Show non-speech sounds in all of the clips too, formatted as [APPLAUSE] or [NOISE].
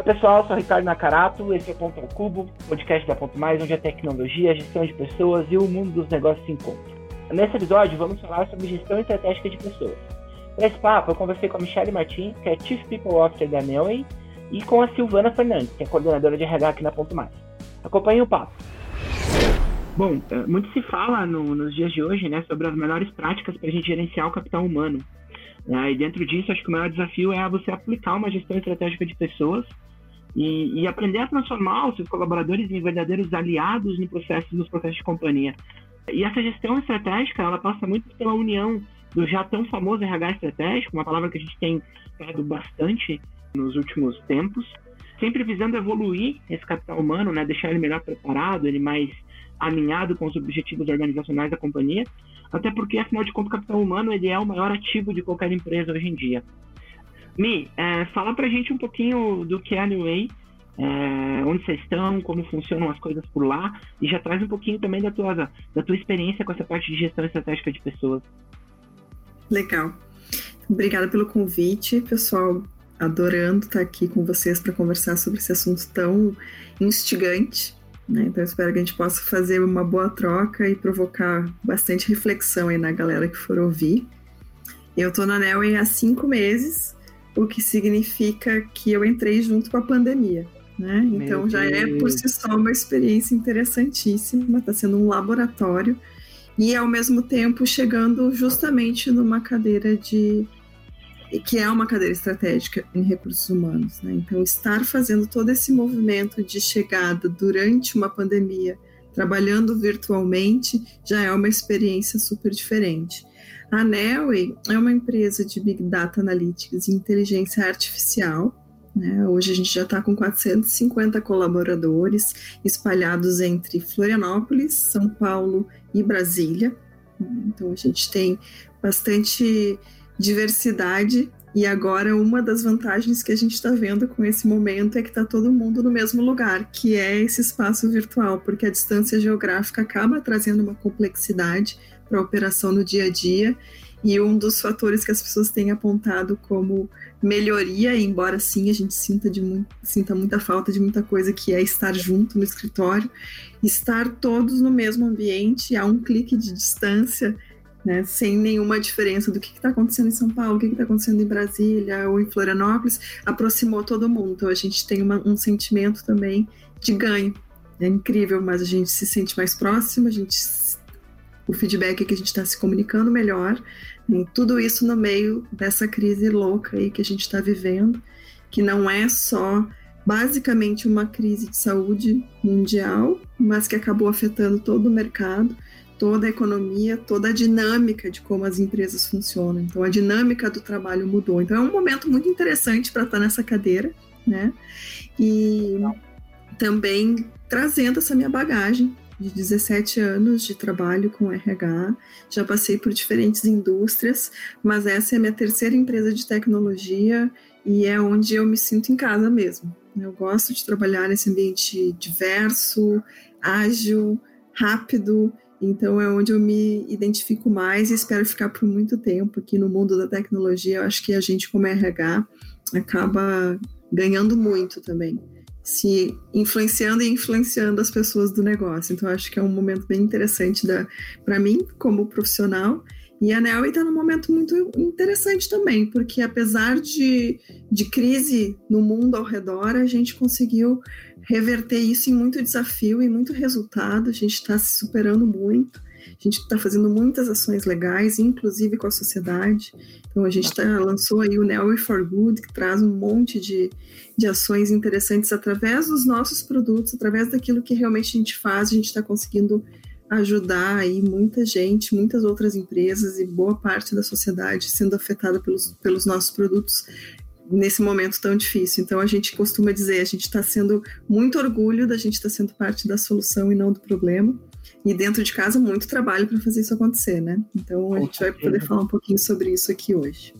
Oi, pessoal, sou o Ricardo Nakarato, esse é Ponto ao Cubo, podcast da Ponto Mais, onde a tecnologia, a gestão de pessoas e o mundo dos negócios se encontram. Nesse episódio, vamos falar sobre gestão estratégica de pessoas. Para esse papo, eu conversei com a Michelle Martins, que é Chief People Officer da Nelway, e com a Silvana Fernandes, que é coordenadora de RH aqui na Ponto Mais. Acompanhe o papo. Bom, é, muito se fala no, nos dias de hoje né, sobre as melhores práticas para a gente gerenciar o capital humano. Né? E dentro disso, acho que o maior desafio é você aplicar uma gestão estratégica de pessoas e, e, aprender a transformar os seus colaboradores em verdadeiros aliados no processo, nos processos de companhia. E essa gestão estratégica, ela passa muito pela união do já tão famoso RH estratégico, uma palavra que a gente tem falado bastante nos últimos tempos, sempre visando evoluir esse capital humano, né, deixar ele melhor preparado, ele mais alinhado com os objetivos organizacionais da companhia, até porque, afinal de contas, o capital humano ele é o maior ativo de qualquer empresa hoje em dia. Mi, é, fala pra gente um pouquinho do que é a New Way, é, onde vocês estão, como funcionam as coisas por lá, e já traz um pouquinho também da tua, da tua experiência com essa parte de gestão estratégica de pessoas. Legal. Obrigada pelo convite, pessoal adorando estar aqui com vocês para conversar sobre esse assunto tão instigante. Né? Então, espero que a gente possa fazer uma boa troca e provocar bastante reflexão aí na galera que for ouvir. Eu estou na Nelway há cinco meses, o que significa que eu entrei junto com a pandemia. Né? Então, já é por si só uma experiência interessantíssima, está sendo um laboratório e, ao mesmo tempo, chegando justamente numa cadeira de que é uma cadeira estratégica em recursos humanos. Né? Então, estar fazendo todo esse movimento de chegada durante uma pandemia, trabalhando virtualmente, já é uma experiência super diferente. A Nelway é uma empresa de Big Data Analytics e inteligência artificial. Né? Hoje a gente já está com 450 colaboradores espalhados entre Florianópolis, São Paulo e Brasília. Então a gente tem bastante diversidade. E agora, uma das vantagens que a gente está vendo com esse momento é que está todo mundo no mesmo lugar, que é esse espaço virtual, porque a distância geográfica acaba trazendo uma complexidade para a operação no dia a dia. E um dos fatores que as pessoas têm apontado como melhoria, embora sim a gente sinta, de muito, sinta muita falta de muita coisa, que é estar junto no escritório, estar todos no mesmo ambiente, a um clique de distância, né, sem nenhuma diferença do que está acontecendo em São Paulo, o que está acontecendo em Brasília ou em Florianópolis, aproximou todo mundo. Então a gente tem uma, um sentimento também de ganho. É incrível, mas a gente se sente mais próximo, a gente o feedback é que a gente está se comunicando melhor, tudo isso no meio dessa crise louca aí que a gente está vivendo, que não é só basicamente uma crise de saúde mundial, mas que acabou afetando todo o mercado toda a economia, toda a dinâmica de como as empresas funcionam. Então, a dinâmica do trabalho mudou. Então, é um momento muito interessante para estar nessa cadeira, né? E também trazendo essa minha bagagem de 17 anos de trabalho com RH, já passei por diferentes indústrias, mas essa é a minha terceira empresa de tecnologia e é onde eu me sinto em casa mesmo. Eu gosto de trabalhar nesse ambiente diverso, ágil, rápido então é onde eu me identifico mais e espero ficar por muito tempo aqui no mundo da tecnologia. Eu acho que a gente, como RH, acaba ganhando muito também, se influenciando e influenciando as pessoas do negócio. Então acho que é um momento bem interessante para mim como profissional. E a Nelly está num momento muito interessante também, porque apesar de, de crise no mundo ao redor, a gente conseguiu reverter isso em muito desafio e muito resultado. A gente está se superando muito. A gente está fazendo muitas ações legais, inclusive com a sociedade. Então a gente tá, lançou aí o Neo for Good, que traz um monte de, de ações interessantes através dos nossos produtos, através daquilo que realmente a gente faz, a gente está conseguindo ajudar aí muita gente, muitas outras empresas e boa parte da sociedade sendo afetada pelos, pelos nossos produtos nesse momento tão difícil. Então a gente costuma dizer, a gente está sendo muito orgulho da gente estar tá sendo parte da solução e não do problema. E dentro de casa muito trabalho para fazer isso acontecer, né? Então a gente vai poder falar um pouquinho sobre isso aqui hoje.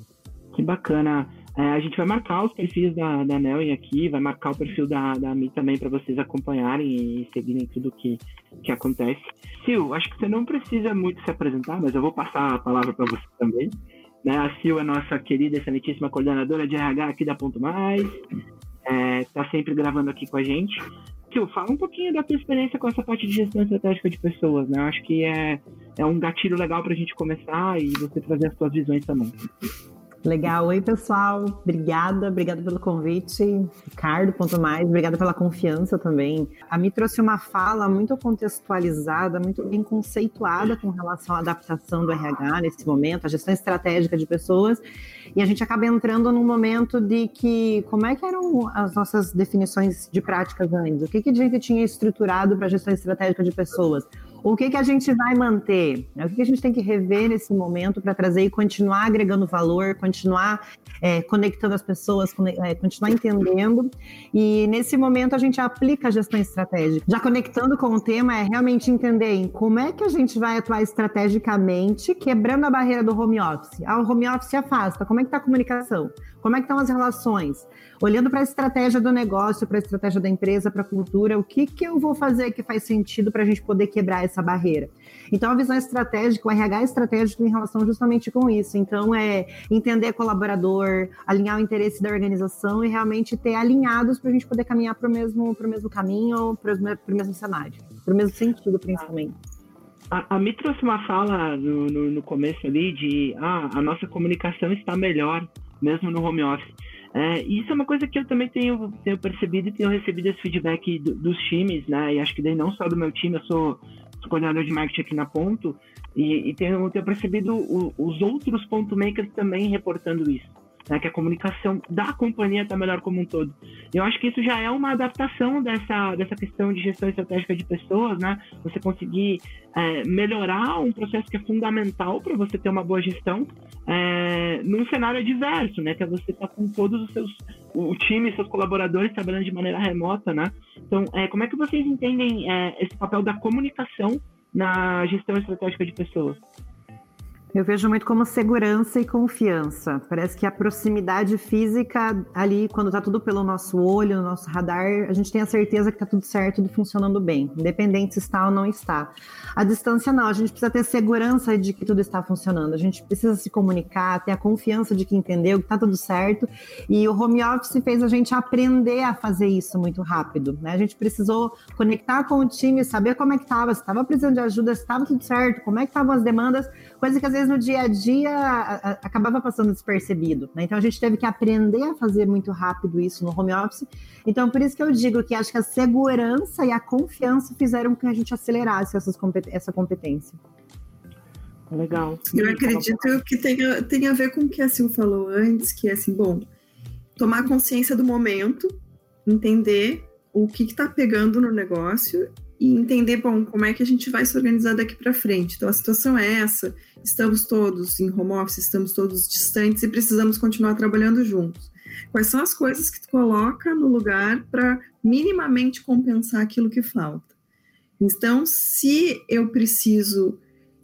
Que bacana. É, a gente vai marcar os perfis da, da Nelly aqui, vai marcar o perfil da, da Mi também para vocês acompanharem e seguirem tudo que, que acontece. Sil, acho que você não precisa muito se apresentar, mas eu vou passar a palavra para você também. Né? A Sil é nossa querida, excelentíssima coordenadora de RH aqui da Ponto Mais. está é, sempre gravando aqui com a gente. Tio, fala um pouquinho da tua experiência com essa parte de gestão estratégica de pessoas, né? Eu acho que é, é um gatilho legal para a gente começar e você trazer as suas visões também. Legal. Oi, pessoal. Obrigada, obrigada pelo convite. Ricardo, ponto mais, obrigada pela confiança também. A Mi trouxe uma fala muito contextualizada, muito bem conceituada com relação à adaptação do RH nesse momento, a gestão estratégica de pessoas. E a gente acaba entrando num momento de que como é que eram as nossas definições de práticas antes? O que, que a gente tinha estruturado para a gestão estratégica de pessoas? O que, que a gente vai manter? O que, que a gente tem que rever nesse momento para trazer e continuar agregando valor, continuar é, conectando as pessoas, é, continuar entendendo. E nesse momento a gente aplica a gestão estratégica. Já conectando com o tema, é realmente entender em como é que a gente vai atuar estrategicamente, quebrando a barreira do home office. Ah, o home office afasta. Como é que está a comunicação? Como é que estão as relações? Olhando para a estratégia do negócio, para a estratégia da empresa, para a cultura, o que, que eu vou fazer que faz sentido para a gente poder quebrar essa barreira? Então, a visão estratégica, o RH é estratégico em relação justamente com isso. Então, é entender colaborador, alinhar o interesse da organização e realmente ter alinhados para a gente poder caminhar para o mesmo, mesmo caminho, para o mesmo cenário, para o mesmo sentido, principalmente. A, a trouxe uma fala no, no, no, começo ali de ah, a nossa comunicação está melhor, mesmo no home office. É, isso é uma coisa que eu também tenho, tenho percebido e tenho recebido esse feedback do, dos times, né? E acho que daí não só do meu time, eu sou, sou coordenador de marketing aqui na Ponto, e, e tenho, tenho percebido o, os outros ponto makers também reportando isso né, que a comunicação da companhia está melhor como um todo. Eu acho que isso já é uma adaptação dessa, dessa questão de gestão estratégica de pessoas, né? Você conseguir é, melhorar um processo que é fundamental para você ter uma boa gestão é, num cenário adverso, né? Que é você estar tá com todos os seus, o time, seus colaboradores trabalhando de maneira remota, né? Então, é, como é que vocês entendem é, esse papel da comunicação na gestão estratégica de pessoas? Eu vejo muito como segurança e confiança. Parece que a proximidade física ali, quando está tudo pelo nosso olho, no nosso radar, a gente tem a certeza que está tudo certo e funcionando bem, independente se está ou não está. A distância não, a gente precisa ter segurança de que tudo está funcionando. A gente precisa se comunicar, ter a confiança de que entendeu que está tudo certo. E o home office fez a gente aprender a fazer isso muito rápido. Né? A gente precisou conectar com o time, saber como é que estava, se estava precisando de ajuda, se estava tudo certo, como é que estavam as demandas, coisa que às vezes no dia a dia a, a, acabava passando despercebido. Né? Então a gente teve que aprender a fazer muito rápido isso no home office. Então por isso que eu digo que acho que a segurança e a confiança fizeram com que a gente acelerasse essas compet essa competência. Legal. Eu acredito que tem, tem a ver com o que a Sil falou antes, que é assim, bom, tomar consciência do momento, entender o que está pegando no negócio e entender, bom, como é que a gente vai se organizar daqui para frente. Então, a situação é essa: estamos todos em home office, estamos todos distantes e precisamos continuar trabalhando juntos. Quais são as coisas que tu coloca no lugar para minimamente compensar aquilo que falta? Então, se eu preciso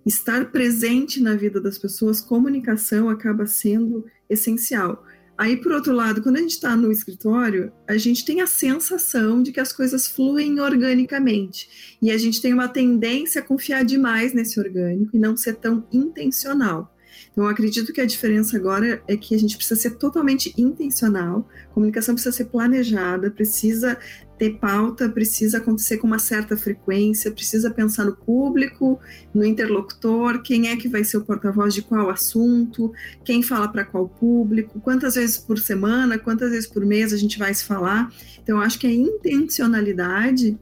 estar presente na vida das pessoas, comunicação acaba sendo essencial. Aí, por outro lado, quando a gente está no escritório, a gente tem a sensação de que as coisas fluem organicamente. E a gente tem uma tendência a confiar demais nesse orgânico e não ser tão intencional. Então, acredito que a diferença agora é que a gente precisa ser totalmente intencional, comunicação precisa ser planejada, precisa ter pauta, precisa acontecer com uma certa frequência, precisa pensar no público, no interlocutor, quem é que vai ser o porta-voz de qual assunto, quem fala para qual público, quantas vezes por semana, quantas vezes por mês a gente vai se falar. Então, acho que a intencionalidade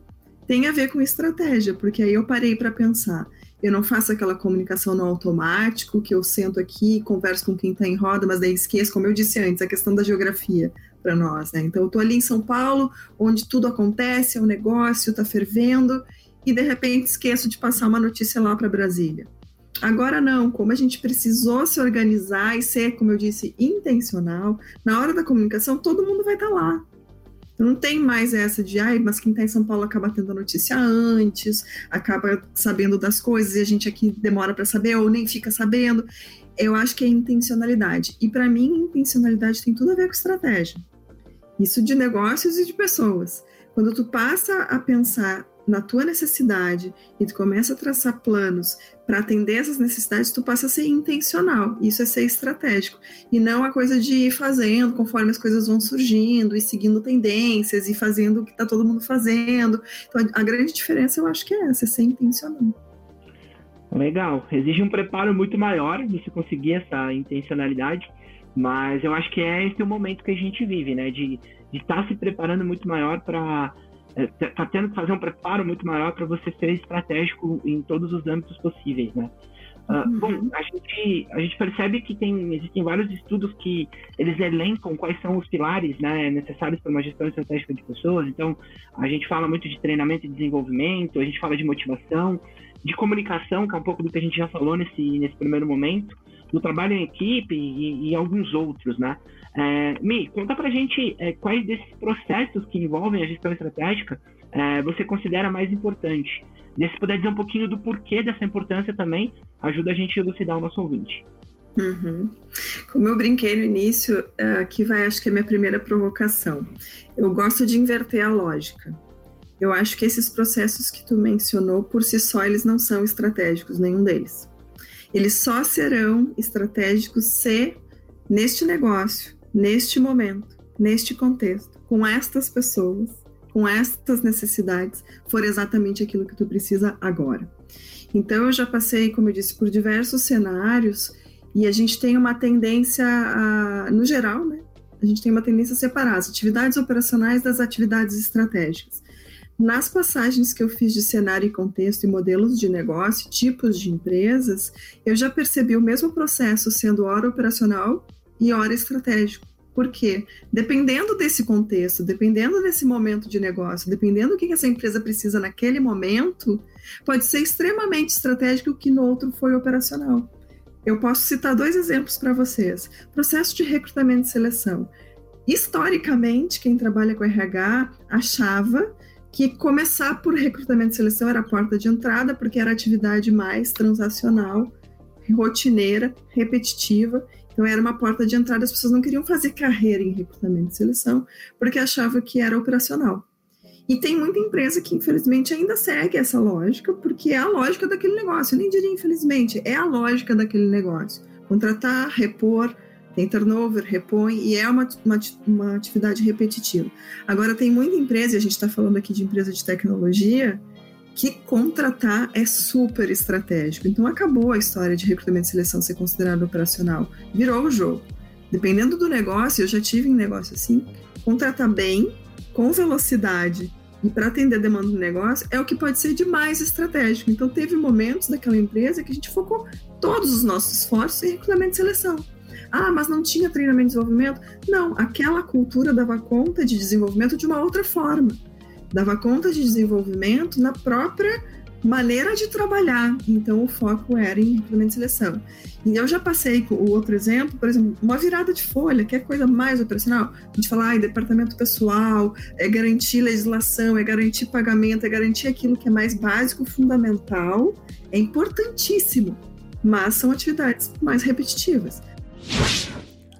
tem a ver com estratégia, porque aí eu parei para pensar. Eu não faço aquela comunicação no automático, que eu sento aqui, converso com quem está em roda, mas daí esqueço, como eu disse antes, a questão da geografia para nós, né? Então, eu estou ali em São Paulo, onde tudo acontece, é um negócio, está fervendo, e de repente esqueço de passar uma notícia lá para Brasília. Agora não, como a gente precisou se organizar e ser, como eu disse, intencional, na hora da comunicação todo mundo vai estar tá lá. Não tem mais essa de, ai, mas quem está em São Paulo acaba tendo a notícia antes, acaba sabendo das coisas e a gente aqui demora para saber ou nem fica sabendo. Eu acho que é intencionalidade. E para mim, intencionalidade tem tudo a ver com estratégia. Isso de negócios e de pessoas. Quando tu passa a pensar na tua necessidade e tu começa a traçar planos para atender essas necessidades, tu passa a ser intencional. Isso é ser estratégico. E não a coisa de ir fazendo conforme as coisas vão surgindo e seguindo tendências e fazendo o que está todo mundo fazendo. Então, a grande diferença eu acho que é essa, é ser intencional. Legal. Exige um preparo muito maior se conseguir essa intencionalidade, mas eu acho que é esse o momento que a gente vive, né? De estar tá se preparando muito maior para está é, tendo que fazer um preparo muito maior para você ser estratégico em todos os âmbitos possíveis, né? Uh, uhum. Bom, a gente, a gente percebe que tem, existem vários estudos que eles elencam quais são os pilares né, necessários para uma gestão estratégica de pessoas. Então, a gente fala muito de treinamento e desenvolvimento, a gente fala de motivação, de comunicação, que é um pouco do que a gente já falou nesse, nesse primeiro momento, do trabalho em equipe e, e alguns outros, né? É, Mi, conta pra gente é, quais desses processos que envolvem a gestão estratégica é, você considera mais importante. E se puder dizer um pouquinho do porquê dessa importância também, ajuda a gente a elucidar o nosso ouvinte. Uhum. Como eu brinquei no início, é, aqui vai, acho que é minha primeira provocação. Eu gosto de inverter a lógica. Eu acho que esses processos que tu mencionou, por si só, eles não são estratégicos, nenhum deles. Eles só serão estratégicos se, neste negócio, neste momento, neste contexto, com estas pessoas, com estas necessidades, for exatamente aquilo que tu precisa agora. Então, eu já passei, como eu disse, por diversos cenários e a gente tem uma tendência, a, no geral, né? A gente tem uma tendência a separar as atividades operacionais das atividades estratégicas. Nas passagens que eu fiz de cenário e contexto e modelos de negócio, tipos de empresas, eu já percebi o mesmo processo sendo hora operacional e hora estratégico. Por quê? Dependendo desse contexto, dependendo desse momento de negócio, dependendo do que essa empresa precisa naquele momento, pode ser extremamente estratégico que no outro foi operacional. Eu posso citar dois exemplos para vocês. Processo de recrutamento e seleção. Historicamente, quem trabalha com RH achava que começar por recrutamento e seleção era a porta de entrada, porque era a atividade mais transacional, rotineira, repetitiva. Então, era uma porta de entrada. As pessoas não queriam fazer carreira em recrutamento e seleção, porque achavam que era operacional. E tem muita empresa que, infelizmente, ainda segue essa lógica, porque é a lógica daquele negócio. Eu nem diria, infelizmente, é a lógica daquele negócio. Contratar, repor, tem turnover, repõe, e é uma, uma, uma atividade repetitiva. Agora, tem muita empresa, e a gente está falando aqui de empresa de tecnologia, que contratar é super estratégico. Então, acabou a história de recrutamento e seleção ser considerado operacional. Virou o jogo. Dependendo do negócio, eu já tive um negócio assim, contratar bem, com velocidade e para atender a demanda do negócio é o que pode ser de mais estratégico. Então, teve momentos daquela empresa que a gente focou todos os nossos esforços em recrutamento e seleção. Ah, mas não tinha treinamento e desenvolvimento? Não, aquela cultura dava conta de desenvolvimento de uma outra forma. Dava conta de desenvolvimento na própria maneira de trabalhar. Então, o foco era em recrutamento e seleção. E eu já passei com o outro exemplo, por exemplo, uma virada de folha, que é coisa mais operacional. A gente fala, ah, departamento pessoal, é garantir legislação, é garantir pagamento, é garantir aquilo que é mais básico, fundamental, é importantíssimo, mas são atividades mais repetitivas.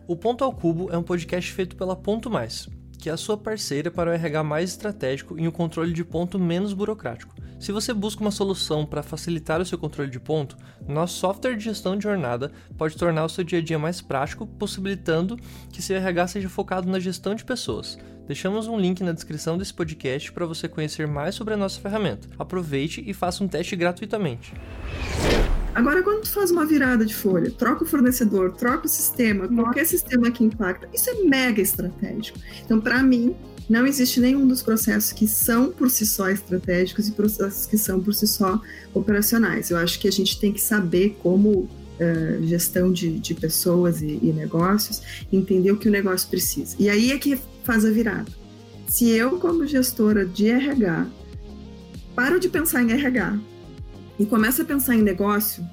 O Ponto ao Cubo é um podcast feito pela Ponto Mais, que é a sua parceira para o RH mais estratégico e o controle de ponto menos burocrático. Se você busca uma solução para facilitar o seu controle de ponto, nosso software de gestão de jornada pode tornar o seu dia a dia mais prático, possibilitando que seu RH seja focado na gestão de pessoas. Deixamos um link na descrição desse podcast para você conhecer mais sobre a nossa ferramenta. Aproveite e faça um teste gratuitamente. Agora, quando tu faz uma virada de folha, troca o fornecedor, troca o sistema, qualquer sistema que impacta, isso é mega estratégico. Então, para mim, não existe nenhum dos processos que são por si só estratégicos e processos que são por si só operacionais. Eu acho que a gente tem que saber como Uh, gestão de, de pessoas e, e, negócios, entender o que o negócio precisa. E aí é que faz a virada. Se eu, como gestora de RH, paro de pensar em RH e começo a pensar em negócio,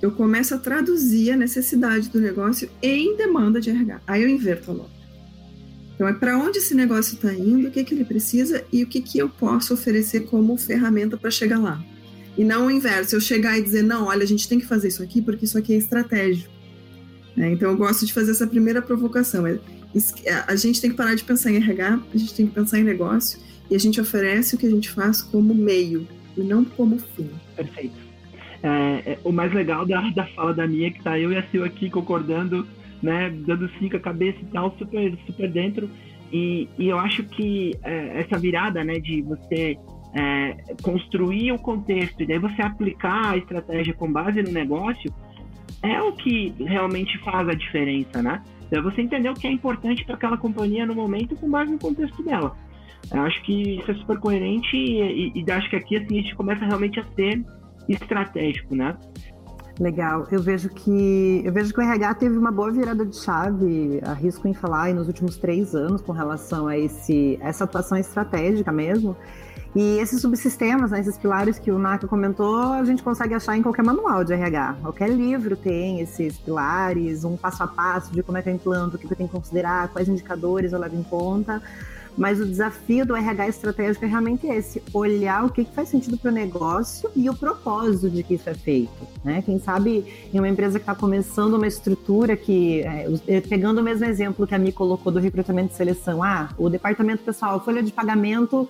eu começo a traduzir a necessidade do negócio em demanda de RH. Aí eu inverto a lógica. Então, é para onde esse negócio está indo, o que, que ele precisa e o que, que eu posso oferecer como ferramenta para chegar lá. E não o inverso, eu chegar e dizer, não, olha, a gente tem que fazer isso aqui porque isso aqui é estratégico. É, então, eu gosto de fazer essa primeira provocação. É, a gente tem que parar de pensar em RH, a gente tem que pensar em negócio e a gente oferece o que a gente faz como meio e não como fim. Perfeito. É, é, o mais legal da, da fala da minha é que tá eu e a Sil aqui concordando, né, dando cinco a cabeça e tal, super, super dentro. E, e eu acho que é, essa virada, né, de você é, construir o contexto e daí você aplicar a estratégia com base no negócio, é o que realmente faz a diferença, né? É você entender o que é importante para aquela companhia no momento com base no contexto dela. Eu acho que isso é super coerente e, e, e acho que aqui assim, a gente começa realmente a ser estratégico, né? Legal. Eu vejo que eu vejo que o RH teve uma boa virada de chave, arrisco em falar, nos últimos três anos com relação a esse essa atuação estratégica mesmo. E esses subsistemas, né, esses pilares que o Naka comentou, a gente consegue achar em qualquer manual de RH. Qualquer livro tem esses pilares, um passo a passo de como é que eu implanto, o que eu tenho que considerar, quais indicadores eu levo em conta. Mas o desafio do RH estratégico é realmente esse: olhar o que, faz sentido para o negócio e o propósito de que isso é feito. Né? Quem sabe em uma empresa que está começando uma estrutura que, é, é, pegando o mesmo exemplo que a Mi colocou do recrutamento e seleção, ah, o departamento pessoal, folha de pagamento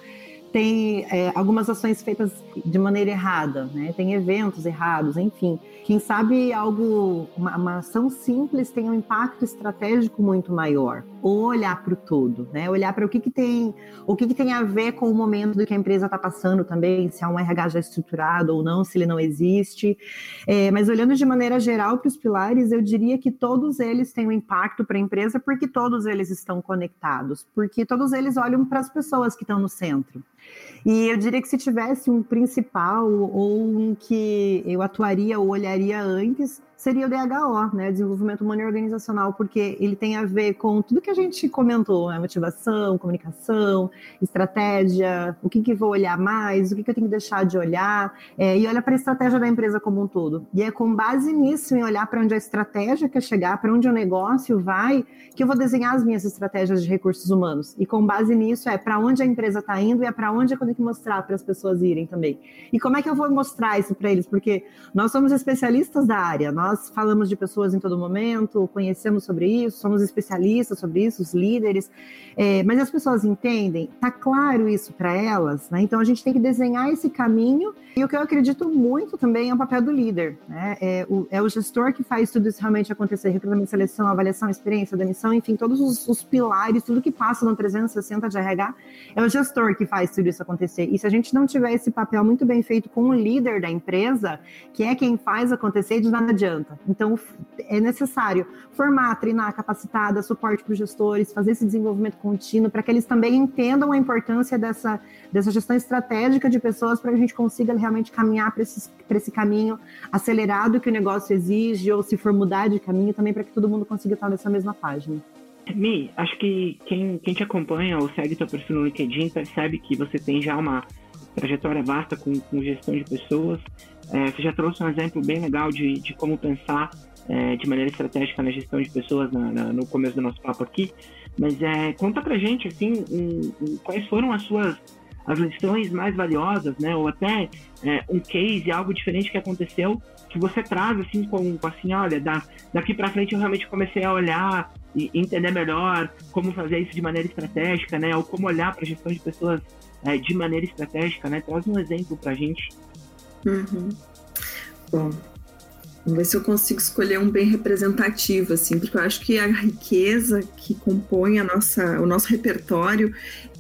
tem é, algumas ações feitas de maneira errada, né? Tem eventos errados, enfim. Quem sabe algo, uma, uma ação simples tem um impacto estratégico muito maior. Ou olhar para o todo, né? Olhar para o que, que tem, o que, que tem a ver com o momento do que a empresa está passando também, se há um RH já estruturado ou não, se ele não existe. É, mas olhando de maneira geral para os pilares, eu diria que todos eles têm um impacto para a empresa, porque todos eles estão conectados, porque todos eles olham para as pessoas que estão no centro. E eu diria que se tivesse um principal ou um que eu atuaria ou olharia antes, seria o DHO, né, Desenvolvimento Humano e Organizacional, porque ele tem a ver com tudo que a gente comentou, né, motivação, comunicação, estratégia, o que, que vou olhar mais, o que, que eu tenho que deixar de olhar, é, e olha para a estratégia da empresa como um todo. E é com base nisso, em olhar para onde a estratégia quer chegar, para onde o negócio vai, que eu vou desenhar as minhas estratégias de recursos humanos. E com base nisso é para onde a empresa está indo e é para onde eu tenho que mostrar para as pessoas irem também. E como é que eu vou mostrar isso para eles? Porque nós somos especialistas da área, nós nós falamos de pessoas em todo momento, conhecemos sobre isso, somos especialistas sobre isso, os líderes, é, mas as pessoas entendem, tá claro isso para elas, né? Então a gente tem que desenhar esse caminho. E o que eu acredito muito também é o papel do líder, né? É o, é o gestor que faz tudo isso realmente acontecer: recrutamento, seleção, avaliação, experiência, demissão, enfim, todos os, os pilares, tudo que passa no 360 de RH, é o gestor que faz tudo isso acontecer. E se a gente não tiver esse papel muito bem feito com o líder da empresa, que é quem faz acontecer, de nada adianta adianta. Então, é necessário formar, treinar, capacitar, dar suporte para os gestores, fazer esse desenvolvimento contínuo, para que eles também entendam a importância dessa, dessa gestão estratégica de pessoas, para que a gente consiga realmente caminhar para esse caminho acelerado que o negócio exige, ou se for mudar de caminho, também para que todo mundo consiga estar nessa mesma página. Mi, acho que quem, quem te acompanha ou segue teu perfil no LinkedIn percebe que você tem já uma trajetória vasta com, com gestão de pessoas. É, você já trouxe um exemplo bem legal de, de como pensar é, de maneira estratégica na gestão de pessoas na, na, no começo do nosso papo aqui. Mas é, conta pra gente, assim, um, um, quais foram as suas as lições mais valiosas, né? Ou até é, um case, algo diferente que aconteceu, que você traz, assim, com, assim, olha, da, daqui para frente eu realmente comecei a olhar e entender melhor como fazer isso de maneira estratégica, né? Ou como olhar para a gestão de pessoas é, de maneira estratégica, né? Traz um exemplo para a gente. Uhum. Bom, vamos ver se eu consigo escolher um bem representativo, assim, porque eu acho que a riqueza que compõe a nossa, o nosso repertório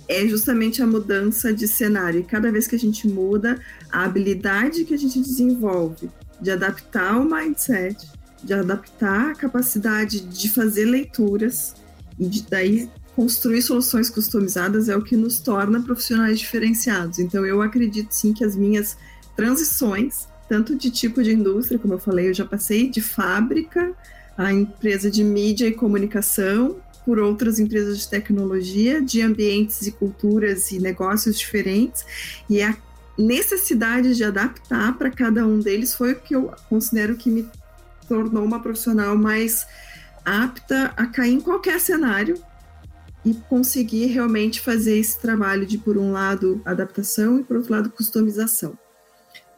é justamente a mudança de cenário. E cada vez que a gente muda, a habilidade que a gente desenvolve de adaptar o mindset, de adaptar a capacidade de fazer leituras e de daí construir soluções customizadas é o que nos torna profissionais diferenciados. Então, eu acredito sim que as minhas transições, tanto de tipo de indústria, como eu falei, eu já passei de fábrica a empresa de mídia e comunicação, por outras empresas de tecnologia, de ambientes e culturas e negócios diferentes, e a necessidade de adaptar para cada um deles foi o que eu considero que me tornou uma profissional mais apta a cair em qualquer cenário e conseguir realmente fazer esse trabalho de, por um lado, adaptação e, por outro lado, customização.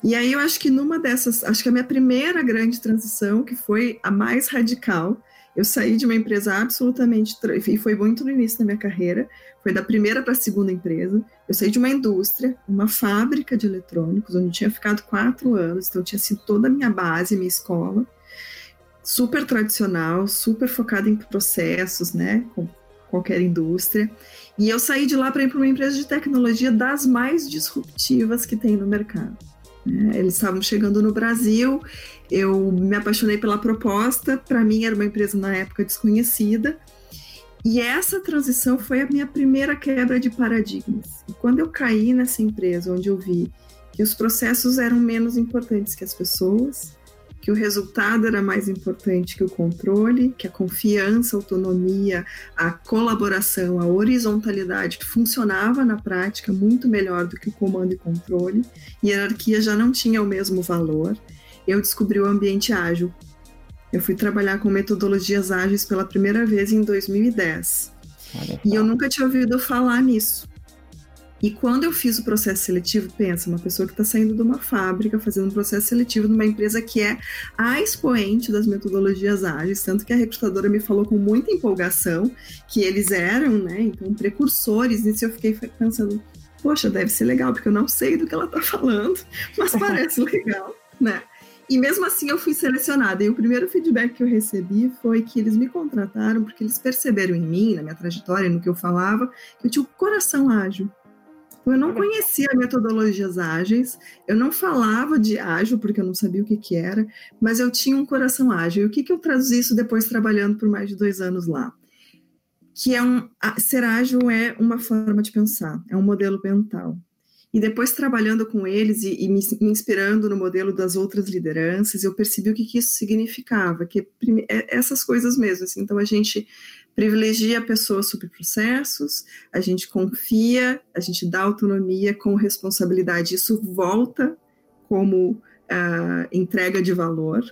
E aí eu acho que numa dessas, acho que a minha primeira grande transição, que foi a mais radical, eu saí de uma empresa absolutamente, e foi muito no início da minha carreira, foi da primeira para a segunda empresa. Eu saí de uma indústria, uma fábrica de eletrônicos, onde tinha ficado quatro anos, então tinha sido toda a minha base, minha escola, super tradicional, super focada em processos, né, com qualquer indústria. E eu saí de lá para ir para uma empresa de tecnologia das mais disruptivas que tem no mercado. Né? Eles estavam chegando no Brasil, eu me apaixonei pela proposta, para mim era uma empresa na época desconhecida, e essa transição foi a minha primeira quebra de paradigmas. E quando eu caí nessa empresa, onde eu vi que os processos eram menos importantes que as pessoas, que o resultado era mais importante que o controle, que a confiança, a autonomia, a colaboração, a horizontalidade funcionava na prática muito melhor do que o comando e controle, e a hierarquia já não tinha o mesmo valor. Eu descobri o ambiente ágil. Eu fui trabalhar com metodologias ágeis pela primeira vez em 2010. E eu nunca tinha ouvido falar nisso. E quando eu fiz o processo seletivo, pensa, uma pessoa que está saindo de uma fábrica, fazendo um processo seletivo numa empresa que é a expoente das metodologias ágeis, tanto que a recrutadora me falou com muita empolgação que eles eram, né, então, precursores, e eu fiquei pensando, poxa, deve ser legal, porque eu não sei do que ela está [LAUGHS] falando, mas parece [LAUGHS] legal, né? E mesmo assim eu fui selecionada. E o primeiro feedback que eu recebi foi que eles me contrataram porque eles perceberam em mim, na minha trajetória, no que eu falava, que eu tinha um coração ágil. Eu não conhecia metodologias ágeis, eu não falava de ágil porque eu não sabia o que, que era, mas eu tinha um coração ágil. E o que, que eu traduzi isso depois trabalhando por mais de dois anos lá? Que é um, ser ágil é uma forma de pensar, é um modelo mental. E depois trabalhando com eles e, e me, inspirando no modelo das outras lideranças, eu percebi o que, que isso significava, que é, essas coisas mesmo. Assim, então a gente privilegia a pessoa sobre processos, a gente confia, a gente dá autonomia com responsabilidade. Isso volta como uh, entrega de valor.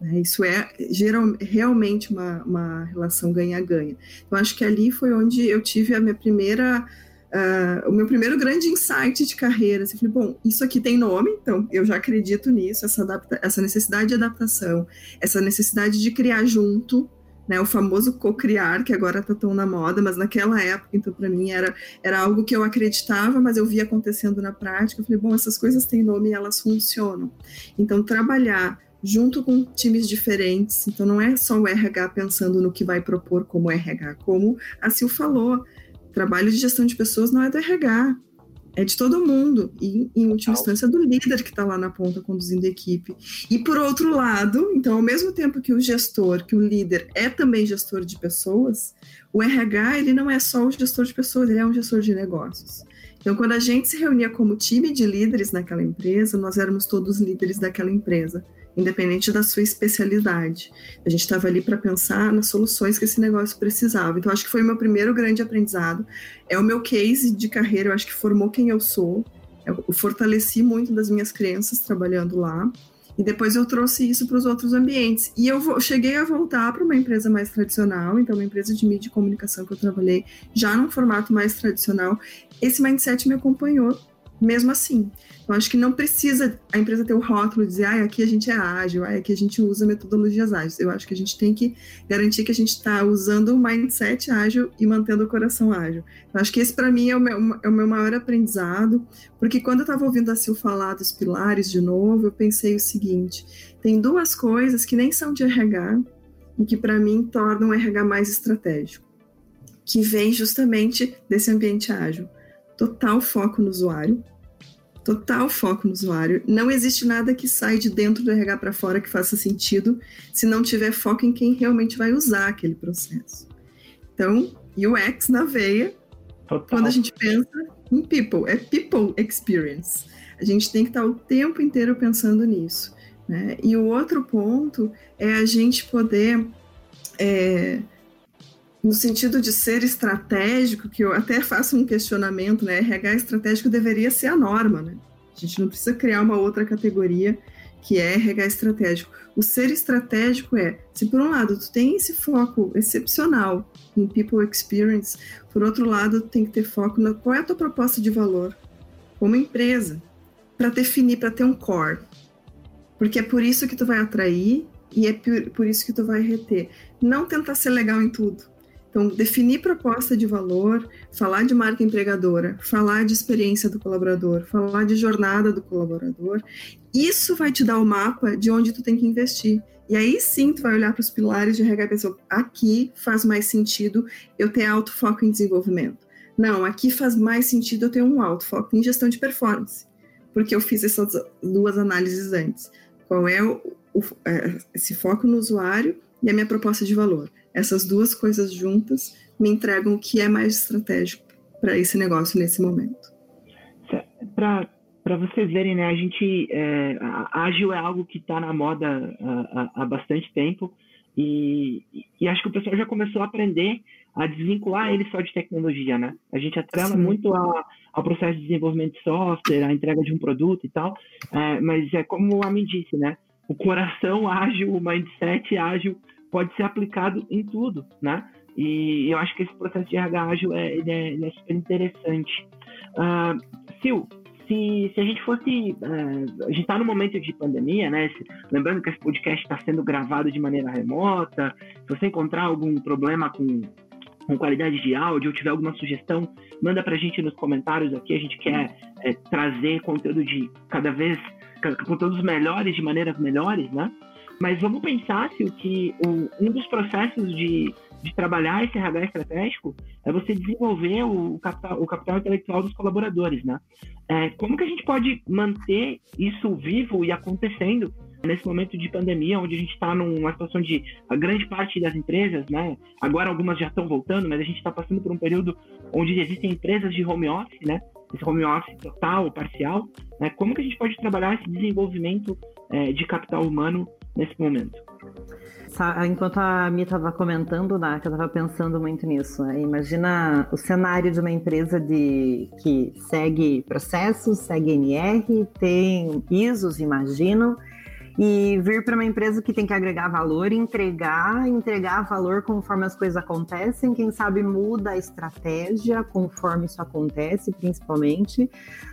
Né? Isso é geral, realmente uma, uma relação ganha-ganha. Então, acho que ali foi onde eu tive a minha primeira. Uh, o meu primeiro grande insight de carreira. Assim, falei, bom, isso aqui tem nome, então eu já acredito nisso, essa, adapta essa necessidade de adaptação, essa necessidade de criar junto, né, o famoso co-criar, que agora está tão na moda, mas naquela época, então, para mim, era, era algo que eu acreditava, mas eu via acontecendo na prática. Eu falei, bom, essas coisas têm nome e elas funcionam. Então, trabalhar junto com times diferentes, então não é só o RH pensando no que vai propor como RH, como a Sil falou, trabalho de gestão de pessoas não é do RH, é de todo mundo, e em última instância do líder que está lá na ponta conduzindo a equipe. E por outro lado, então, ao mesmo tempo que o gestor, que o líder é também gestor de pessoas, o RH ele não é só o gestor de pessoas, ele é um gestor de negócios. Então, quando a gente se reunia como time de líderes naquela empresa, nós éramos todos líderes daquela empresa independente da sua especialidade. A gente estava ali para pensar nas soluções que esse negócio precisava. Então, acho que foi o meu primeiro grande aprendizado. É o meu case de carreira, eu acho que formou quem eu sou. Eu fortaleci muito das minhas crenças trabalhando lá. E depois eu trouxe isso para os outros ambientes. E eu cheguei a voltar para uma empresa mais tradicional, então uma empresa de mídia e comunicação que eu trabalhei já num formato mais tradicional. Esse mindset me acompanhou mesmo assim. Eu acho que não precisa a empresa ter o rótulo de dizer, ah, aqui a gente é ágil, ah, aqui a gente usa metodologias ágeis. Eu acho que a gente tem que garantir que a gente está usando o mindset ágil e mantendo o coração ágil. Eu acho que esse, para mim, é o, meu, é o meu maior aprendizado, porque quando eu estava ouvindo a Sil falar dos pilares de novo, eu pensei o seguinte: tem duas coisas que nem são de RH e que, para mim, tornam o RH mais estratégico, que vem justamente desse ambiente ágil. Total foco no usuário, total foco no usuário. Não existe nada que sai de dentro do RH para fora que faça sentido se não tiver foco em quem realmente vai usar aquele processo. Então, UX na veia, total. quando a gente pensa em people, é people experience. A gente tem que estar o tempo inteiro pensando nisso. Né? E o outro ponto é a gente poder, é, no sentido de ser estratégico, que eu até faço um questionamento, né? RH estratégico deveria ser a norma, né? A gente não precisa criar uma outra categoria que é RH estratégico. O ser estratégico é, se por um lado tu tem esse foco excepcional em people experience, por outro lado tu tem que ter foco na qual é a tua proposta de valor como empresa. para definir, para ter um core. Porque é por isso que tu vai atrair e é por, por isso que tu vai reter. Não tentar ser legal em tudo. Então, definir proposta de valor, falar de marca empregadora, falar de experiência do colaborador, falar de jornada do colaborador, isso vai te dar o mapa de onde tu tem que investir. E aí sim tu vai olhar para os pilares de RH e pensar, aqui faz mais sentido eu ter alto foco em desenvolvimento. Não, aqui faz mais sentido eu ter um alto foco em gestão de performance, porque eu fiz essas duas análises antes. Qual é o, o, é, esse foco no usuário e a minha proposta de valor? Essas duas coisas juntas me entregam o que é mais estratégico para esse negócio nesse momento. Para vocês verem, né, a gente é, ágil é algo que está na moda há, há, bastante tempo e, e, acho que o pessoal já começou a aprender a desvincular ele só de tecnologia, né? A gente atrela Sim. muito a, ao processo de desenvolvimento de software, a entrega de um produto e tal, é, mas é como o Amin disse, né? O coração ágil, o mindset ágil pode ser aplicado em tudo, né? E eu acho que esse processo de RH ágil é, ele é, ele é super interessante. Uh, Sil, se, se a gente fosse. Uh, a gente está no momento de pandemia, né? Se, lembrando que esse podcast está sendo gravado de maneira remota. Se você encontrar algum problema com, com qualidade de áudio ou tiver alguma sugestão, manda para a gente nos comentários aqui. A gente quer é, trazer conteúdo de cada vez. conteúdos melhores de maneiras melhores, né? Mas vamos pensar se o que o, um dos processos de, de trabalhar esse RH estratégico é você desenvolver o capital, o capital intelectual dos colaboradores, né? É, como que a gente pode manter isso vivo e acontecendo nesse momento de pandemia, onde a gente está numa situação de a grande parte das empresas, né? Agora algumas já estão voltando, mas a gente está passando por um período onde existem empresas de home office, né? Esse home office total ou parcial, né? Como que a gente pode trabalhar esse desenvolvimento é, de capital humano nesse momento. Enquanto a Mi estava comentando, né, eu estava pensando muito nisso. Né? Imagina o cenário de uma empresa de, que segue processos, segue NR, tem ISOs, imagino, e vir para uma empresa que tem que agregar valor, entregar, entregar valor conforme as coisas acontecem, quem sabe muda a estratégia conforme isso acontece, principalmente.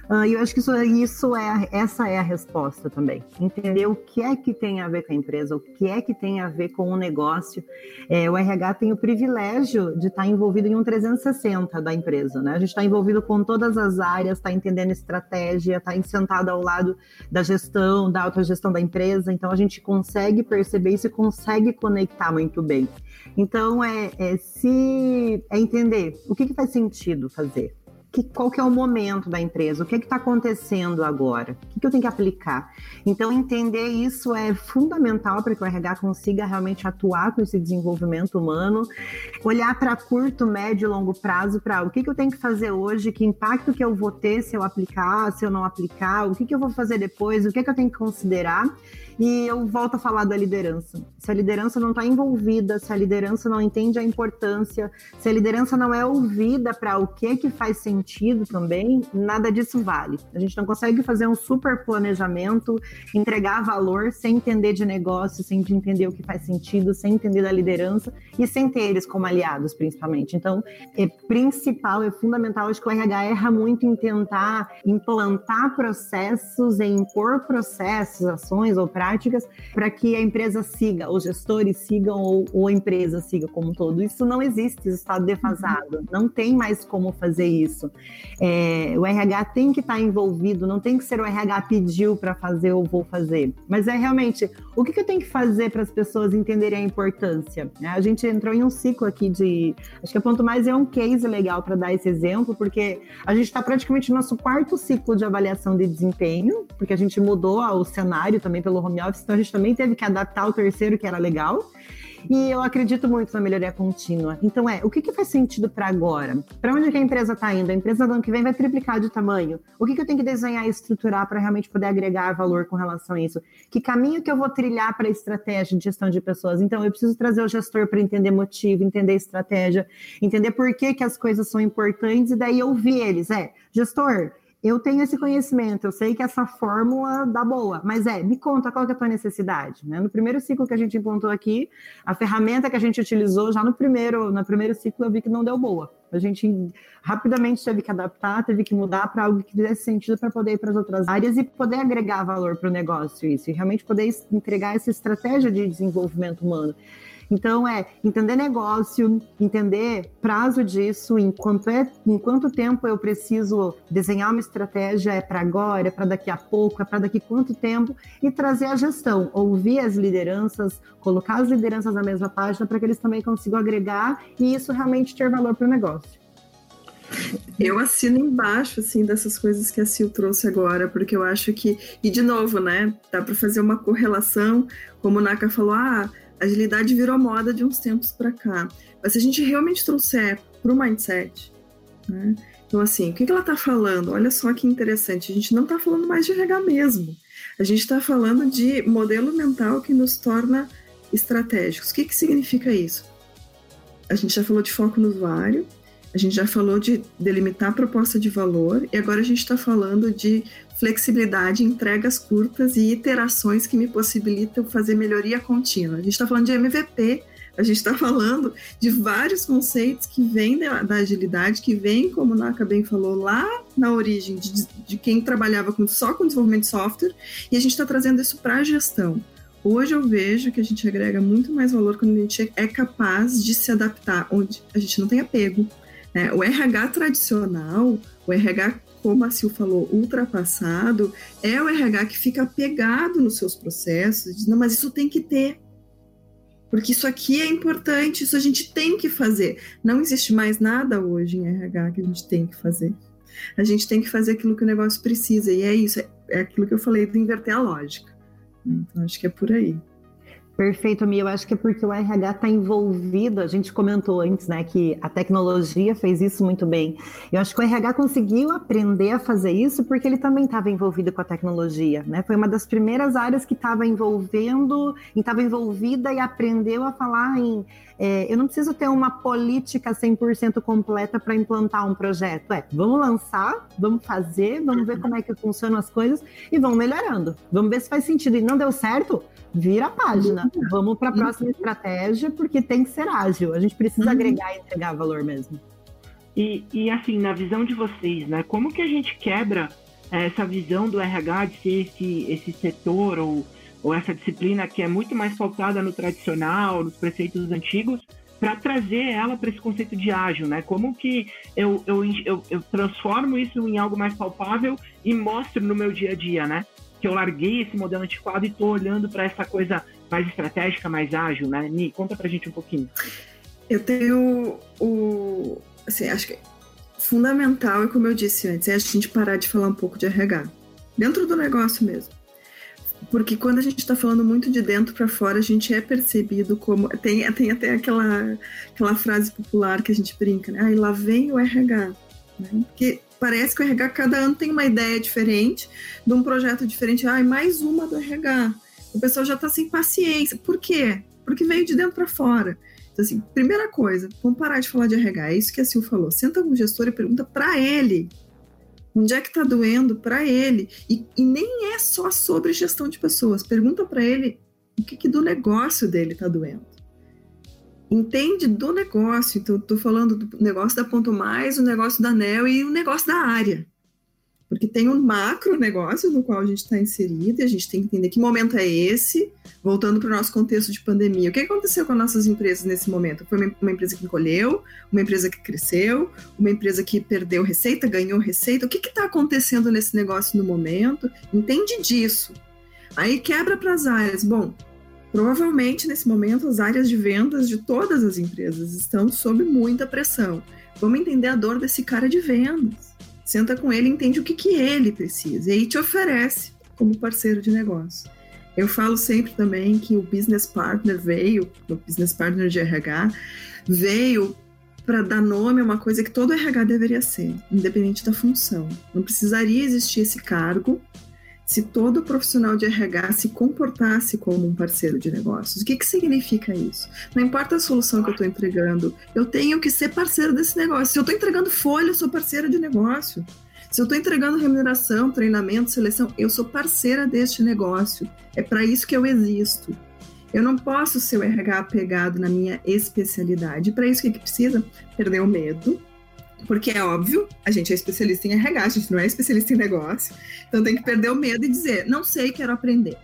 Uh, e eu acho que isso, isso é, essa é a resposta também. Entender o que é que tem a ver com a empresa, o que é que tem a ver com o negócio. É, o RH tem o privilégio de estar envolvido em um 360 da empresa, né? A gente está envolvido com todas as áreas, está entendendo estratégia, está sentado ao lado da gestão, da autogestão da empresa empresa, então a gente consegue perceber isso e consegue conectar muito bem. Então é, é se é entender o que, que faz sentido fazer, que, qual que é o momento da empresa, o que é está acontecendo agora, o que, que, eu tenho que aplicar. Então, entender isso é fundamental para que o RH consiga realmente atuar com esse desenvolvimento humano, olhar para curto, médio e longo prazo para o que, que eu tenho que fazer hoje, que impacto que eu vou ter se eu aplicar, se eu não aplicar, o que, que eu vou fazer depois, o que, que eu tenho que considerar e eu volto a falar da liderança. Se a liderança não está envolvida, se a liderança não entende a importância, se a liderança não é ouvida para o que que faz sentido também, nada disso vale. A gente não consegue fazer um super planejamento, entregar valor sem entender de negócio, sem entender o que faz sentido, sem entender da liderança e sem ter eles como aliados, principalmente. Então, é principal, é fundamental. Acho que o RH erra muito em tentar implantar processos, em impor processos, ações ou práticas práticas para que a empresa siga, os gestores sigam ou, ou, a empresa siga como um todo. Isso não existe, isso está defasado, não tem mais como fazer isso. É, o RH tem que estar tá envolvido, não tem que ser o RH pediu para fazer ou vou fazer, mas é realmente o que, que eu tenho que fazer para as pessoas entenderem a importância. É, a gente entrou em um ciclo aqui de, acho que a Ponto Mais é um case legal para dar esse exemplo, porque a gente está praticamente no nosso quarto ciclo de avaliação de desempenho, porque a gente mudou o cenário também pelo home office, então a gente também teve que adaptar o terceiro, que era legal. E eu acredito muito na melhoria contínua. Então é, o que, que faz sentido para agora? Para onde que a empresa está indo? A empresa no ano que vem vai triplicar de tamanho. O que, que eu tenho que desenhar e estruturar para realmente poder agregar valor com relação a isso? Que caminho que eu vou trilhar para a estratégia de gestão de pessoas? Então eu preciso trazer o gestor para entender motivo, entender estratégia, entender por que, que as coisas são importantes e daí ouvir eles. É, gestor, eu tenho esse conhecimento, eu sei que essa fórmula dá boa, mas é, me conta qual que é a tua necessidade. Né? No primeiro ciclo que a gente implantou aqui, a ferramenta que a gente utilizou já no primeiro, no primeiro ciclo eu vi que não deu boa. A gente rapidamente teve que adaptar, teve que mudar para algo que fizesse sentido para poder ir para as outras áreas e poder agregar valor para o negócio isso, e realmente poder entregar essa estratégia de desenvolvimento humano. Então, é entender negócio, entender prazo disso, em quanto, é, em quanto tempo eu preciso desenhar uma estratégia, é para agora, é para daqui a pouco, é para daqui quanto tempo, e trazer a gestão, ouvir as lideranças, colocar as lideranças na mesma página para que eles também consigam agregar e isso realmente ter valor para o negócio. Eu assino embaixo, assim, dessas coisas que a Sil trouxe agora, porque eu acho que, e de novo, né, dá para fazer uma correlação, como o Naka falou, ah, agilidade virou moda de uns tempos para cá. Mas se a gente realmente trouxer para o mindset, né? Então, assim, o que, que ela está falando? Olha só que interessante, a gente não está falando mais de RH mesmo. A gente está falando de modelo mental que nos torna estratégicos. O que, que significa isso? A gente já falou de foco no usuário, a gente já falou de delimitar a proposta de valor e agora a gente está falando de flexibilidade, entregas curtas e iterações que me possibilitam fazer melhoria contínua. A gente está falando de MVP, a gente está falando de vários conceitos que vêm da, da, agilidade, que vêm, como o Naka bem falou, lá na origem de, de quem trabalhava com, só com desenvolvimento de software, e a gente está trazendo isso para a gestão. Hoje eu vejo que a gente agrega muito mais valor quando a gente é capaz de se adaptar, onde a gente não tem apego, né? O RH tradicional, o RH, como a Sil falou, ultrapassado, é o RH que fica apegado nos seus processos, diz, não, mas isso tem que ter. Porque isso aqui é importante, isso a gente tem que fazer. Não existe mais nada hoje em RH que a gente tem que fazer. A gente tem que fazer aquilo que o negócio precisa, e é isso, é, é aquilo que eu falei de inverter a lógica. Então, acho que é por aí. Perfeito, Mia. Eu acho que é porque o RH está envolvido. A gente comentou antes, né, que a tecnologia fez isso muito bem. Eu acho que o RH conseguiu aprender a fazer isso porque ele também estava envolvido com a tecnologia, né? Foi uma das primeiras áreas que estava envolvendo, estava envolvida e aprendeu a falar em é, eu não preciso ter uma política 100% completa para implantar um projeto. É, vamos lançar, vamos fazer, vamos ver como é que funcionam as coisas e vamos melhorando. Vamos ver se faz sentido. E não deu certo? Vira a página. Vamos para a próxima estratégia, porque tem que ser ágil. A gente precisa uhum. agregar e entregar valor mesmo. E, e assim, na visão de vocês, né? Como que a gente quebra essa visão do RH de ser esse, esse setor ou ou essa disciplina que é muito mais pautada no tradicional, nos preceitos antigos, para trazer ela para esse conceito de ágil, né? Como que eu, eu, eu, eu, transformo isso em algo mais palpável e mostro no meu dia a dia, né? Que eu larguei esse modelo antiquado e estou olhando para essa coisa mais estratégica, mais ágil, né? Ni, conta para gente um pouquinho. Eu tenho o... Assim, acho que fundamental é como eu disse antes, é a gente parar de falar um pouco de RH. Dentro do negócio mesmo porque quando a gente está falando muito de dentro para fora, a gente é percebido como. Tem, tem até aquela, aquela frase popular que a gente brinca, né? Ah, e lá vem o RH. Né? Porque parece que o RH cada ano tem uma ideia diferente, de um projeto diferente. Ah, mais uma do RH. O pessoal já está sem paciência. Por quê? Porque veio de dentro para fora. Então, assim, primeira coisa, vamos parar de falar de RH. É isso que a Sil falou. Senta com o gestor e pergunta para ele Onde é que está doendo para ele? E, e, nem é só sobre gestão de pessoas. Pergunta para ele o que, que, do negócio dele está doendo. Entende do negócio. Então, estou falando do negócio da Ponto Mais, o negócio da NEL e o negócio da área. Porque tem um macro negócio no qual a gente está inserido e a gente tem que entender que momento é esse, voltando para o nosso contexto de pandemia. O que aconteceu com as nossas empresas nesse momento? Foi uma empresa que encolheu, uma empresa que cresceu, uma empresa que perdeu receita, ganhou receita. O que está acontecendo nesse negócio no momento? Entende disso. Aí quebra para as áreas. Bom, provavelmente nesse momento as áreas de vendas de todas as empresas estão sob muita pressão. Vamos entender a dor desse cara de vendas senta com ele, entende o que, que ele precisa e aí te oferece como parceiro de negócio. Eu falo sempre também que o business partner veio, o business partner de RH, veio para dar nome a uma coisa que todo RH deveria ser, independente da função. Não precisaria existir esse cargo se todo profissional de RH se comportasse como um parceiro de negócios. O que, que significa isso? Não importa a solução que eu estou entregando, eu tenho que ser parceiro desse negócio. Se eu estou entregando folha, eu sou parceiro de negócio. Se eu estou entregando remuneração, treinamento, seleção, eu sou parceira deste negócio. É para isso que eu existo. Eu não posso ser o RH apegado na minha especialidade. Para isso, o que, que precisa? Perder o medo, porque é óbvio, a gente é especialista em RH, a gente não é especialista em negócio. Então tem que perder o medo e dizer, não sei, quero aprender.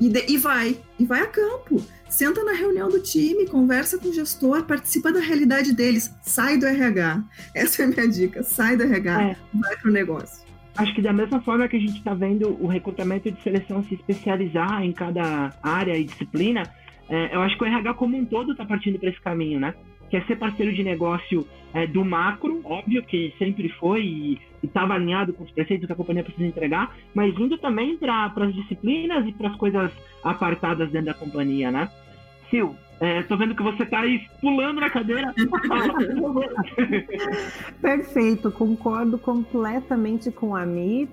E, de, e vai, e vai a campo. Senta na reunião do time, conversa com o gestor, participa da realidade deles, sai do RH. Essa é a minha dica, sai do RH, é. vai para o negócio. Acho que da mesma forma que a gente está vendo o recrutamento de seleção se especializar em cada área e disciplina, é, eu acho que o RH como um todo está partindo para esse caminho, né? Que é ser parceiro de negócio é, do macro, óbvio que sempre foi e estava alinhado com os preceitos que a companhia precisa entregar, mas indo também para as disciplinas e para as coisas apartadas dentro da companhia, né? Sil, é, tô vendo que você tá aí pulando na cadeira. [LAUGHS] Perfeito, concordo completamente com a Mi.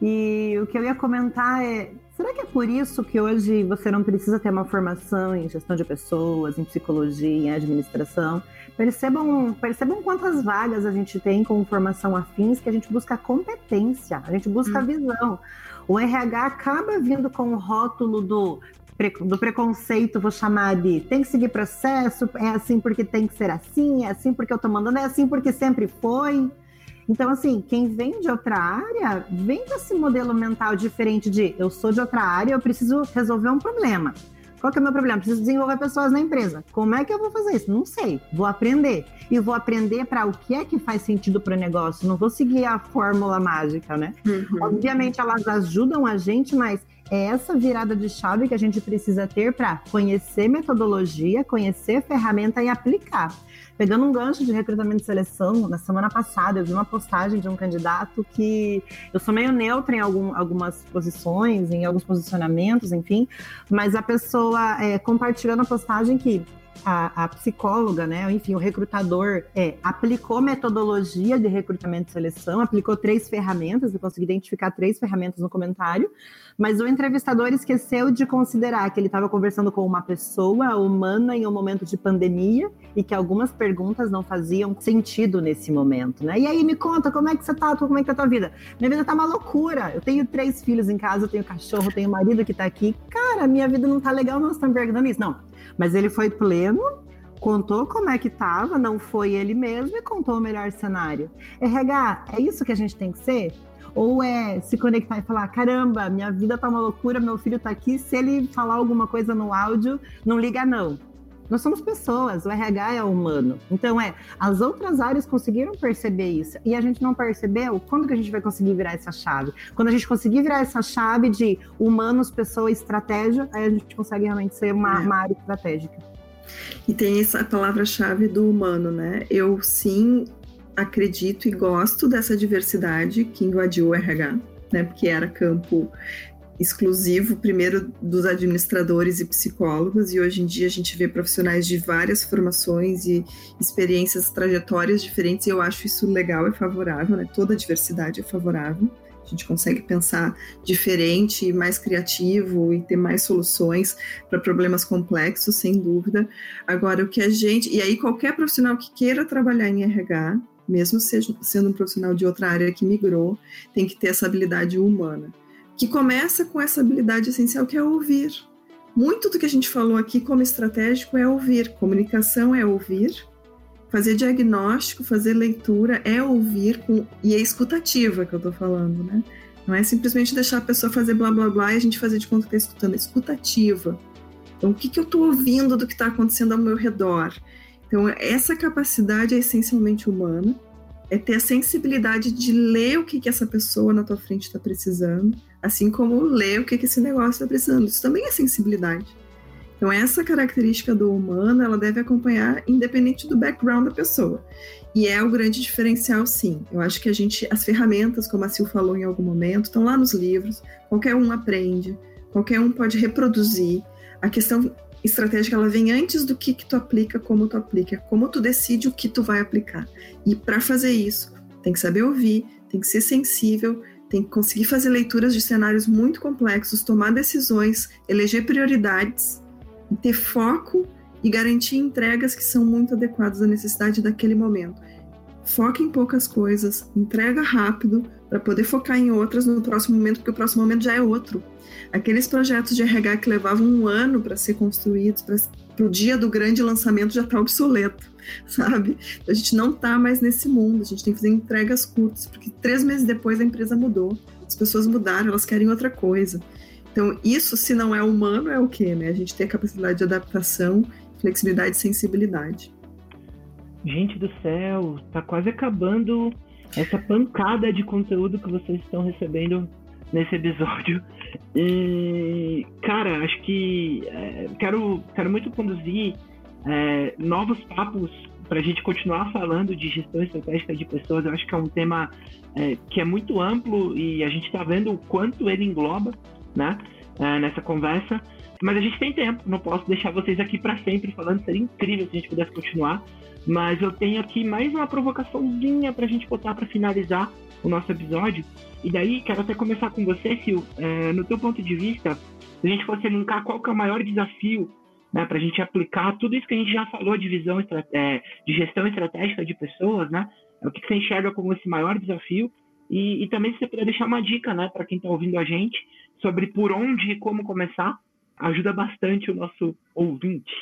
E o que eu ia comentar é: será que é por isso que hoje você não precisa ter uma formação em gestão de pessoas, em psicologia, em administração? Percebam, percebam quantas vagas a gente tem com formação afins que a gente busca competência, a gente busca hum. visão. O RH acaba vindo com o rótulo do do preconceito, vou chamar de tem que seguir processo, é assim porque tem que ser assim, é assim porque eu tô mandando, é assim porque sempre foi. Então, assim, quem vem de outra área, vem com esse modelo mental diferente de eu sou de outra área, eu preciso resolver um problema. Qual que é o meu problema? Preciso desenvolver pessoas na empresa. Como é que eu vou fazer isso? Não sei. Vou aprender. E vou aprender para o que é que faz sentido para o negócio. Não vou seguir a fórmula mágica, né? Uhum. Obviamente, elas ajudam a gente, mas é essa virada de chave que a gente precisa ter para conhecer metodologia, conhecer ferramenta e aplicar. Pegando um gancho de recrutamento e seleção, na semana passada eu vi uma postagem de um candidato que eu sou meio neutra em algum, algumas posições, em alguns posicionamentos, enfim, mas a pessoa é, compartilhando a postagem que a, a, psicóloga, né, enfim, o recrutador é, aplicou metodologia de recrutamento e seleção, aplicou três ferramentas, eu consegui identificar três ferramentas no comentário, mas o entrevistador esqueceu de considerar que ele estava conversando com uma pessoa humana em um momento de pandemia e que algumas perguntas não faziam sentido nesse momento, né? E aí me conta, como é que você tá? Como é que tá a tua vida? Minha vida tá uma loucura. Eu tenho três filhos em casa, eu tenho cachorro, eu tenho marido que tá aqui. Cara, minha vida não tá legal, não, tá me perguntando isso? Não. Mas ele foi pleno, contou como é que estava, não foi ele mesmo e contou o melhor cenário. RH, é isso que a gente tem que ser? Ou é se conectar e falar: caramba, minha vida tá uma loucura, meu filho tá aqui, se ele falar alguma coisa no áudio, não liga não. Nós somos pessoas, o RH é humano. Então é, as outras áreas conseguiram perceber isso e a gente não percebeu. Quando que a gente vai conseguir virar essa chave? Quando a gente conseguir virar essa chave de humanos, pessoa, estratégia, aí a gente consegue realmente ser uma, é. uma área estratégica. E tem essa palavra-chave do humano, né? Eu sim acredito e gosto dessa diversidade que invadiu o RH, né? Porque era campo exclusivo, primeiro dos administradores e psicólogos, e hoje em dia a gente vê profissionais de várias formações e experiências, trajetórias diferentes, e eu acho isso legal e favorável, né? Toda diversidade é favorável. A gente consegue pensar diferente, mais criativo e ter mais soluções para problemas complexos, sem dúvida. Agora, o que a gente. E aí, qualquer profissional que queira trabalhar em RH, mesmo seja, sendo um profissional de outra área que migrou, tem que ter essa habilidade humana que começa com essa habilidade essencial que é ouvir. Muito do que a gente falou aqui como estratégico é ouvir. Comunicação é ouvir, fazer diagnóstico, fazer leitura é ouvir com, e é escutativa que eu estou falando, né? Não é simplesmente deixar a pessoa fazer blá blá blá e a gente fazer de conta que está escutando, é escutativa. Então, o que, que eu estou ouvindo do que está acontecendo ao meu redor? Então, essa capacidade é essencialmente humana, é ter a sensibilidade de ler o que, que essa pessoa na tua frente está precisando, assim como ler o que, esse negócio está precisando. Isso também é sensibilidade. Então, essa característica do humano, ela deve acompanhar independente do background da pessoa. E é o grande diferencial, sim. Eu acho que a gente, as ferramentas, como a Sil falou em algum momento, estão lá nos livros, qualquer um aprende, qualquer um pode reproduzir. A questão estratégica, ela vem antes do que, que tu aplica, como tu aplica, como tu decide o que tu vai aplicar. E para fazer isso, tem que saber ouvir, tem que ser sensível, tem que conseguir fazer leituras de cenários muito complexos, tomar decisões, eleger prioridades, ter foco e garantir entregas que são muito adequadas à necessidade daquele momento. foca em poucas coisas, entrega rápido para poder focar em outras no próximo momento, porque o próximo momento já é outro. Aqueles projetos de RH que levavam um ano para ser construídos, para o dia do grande lançamento já está obsoleto, [LAUGHS] sabe? A gente não está mais nesse mundo, a gente tem que fazer entregas curtas, porque três meses depois a empresa mudou, as pessoas mudaram, elas querem outra coisa. Então, isso, se não é humano, é o quê, né? A gente tem a capacidade de adaptação, flexibilidade e sensibilidade. Gente do céu, tá quase acabando essa pancada de conteúdo que vocês estão recebendo nesse episódio. E, cara, acho que é, quero, quero muito conduzir é, novos papos para a gente continuar falando de gestão estratégica de pessoas. Eu acho que é um tema é, que é muito amplo e a gente está vendo o quanto ele engloba né, é, nessa conversa. Mas a gente tem tempo, não posso deixar vocês aqui para sempre falando, seria incrível se a gente pudesse continuar. Mas eu tenho aqui mais uma provocaçãozinha para a gente botar para finalizar o nosso episódio. E daí, quero até começar com você, Sil. É, no teu ponto de vista, se a gente fosse elencar qual que é o maior desafio né, para a gente aplicar tudo isso que a gente já falou de visão é, de gestão estratégica de pessoas, né? É o que você enxerga como esse maior desafio e, e também se você puder deixar uma dica, né, para quem está ouvindo a gente sobre por onde e como começar, ajuda bastante o nosso ouvinte.